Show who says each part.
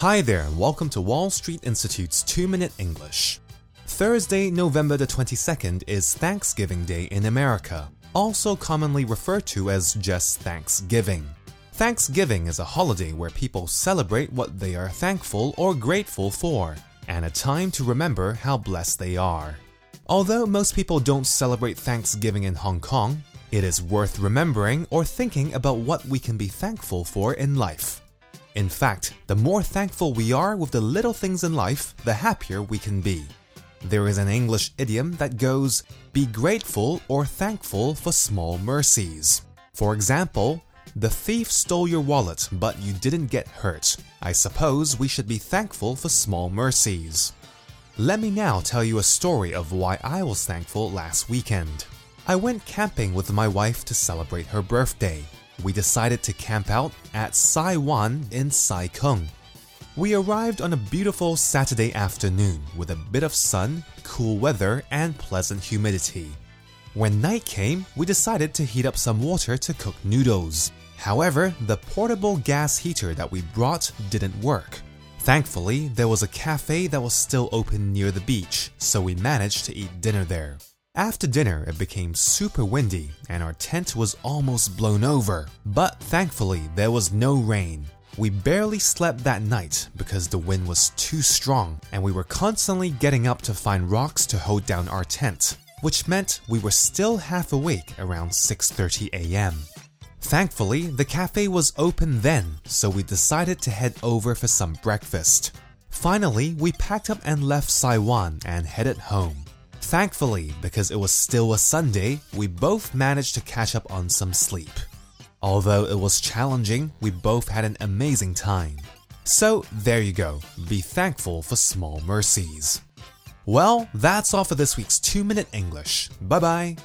Speaker 1: Hi there, and welcome to Wall Street Institute's 2 Minute English. Thursday, November the 22nd is Thanksgiving Day in America, also commonly referred to as just Thanksgiving. Thanksgiving is a holiday where people celebrate what they are thankful or grateful for, and a time to remember how blessed they are. Although most people don't celebrate Thanksgiving in Hong Kong, it is worth remembering or thinking about what we can be thankful for in life. In fact, the more thankful we are with the little things in life, the happier we can be. There is an English idiom that goes, be grateful or thankful for small mercies. For example, the thief stole your wallet, but you didn't get hurt. I suppose we should be thankful for small mercies. Let me now tell you a story of why I was thankful last weekend. I went camping with my wife to celebrate her birthday we decided to camp out at Sai Wan in Sai Kung. We arrived on a beautiful Saturday afternoon with a bit of sun, cool weather, and pleasant humidity. When night came, we decided to heat up some water to cook noodles. However, the portable gas heater that we brought didn't work. Thankfully, there was a cafe that was still open near the beach, so we managed to eat dinner there. After dinner, it became super windy and our tent was almost blown over, but thankfully, there was no rain. We barely slept that night because the wind was too strong and we were constantly getting up to find rocks to hold down our tent, which meant we were still half awake around 6:30 a.m. Thankfully, the cafe was open then, so we decided to head over for some breakfast. Finally, we packed up and left Saiwan and headed home. Thankfully, because it was still a Sunday, we both managed to catch up on some sleep. Although it was challenging, we both had an amazing time. So, there you go. Be thankful for small mercies. Well, that's all for this week's 2 Minute English. Bye bye.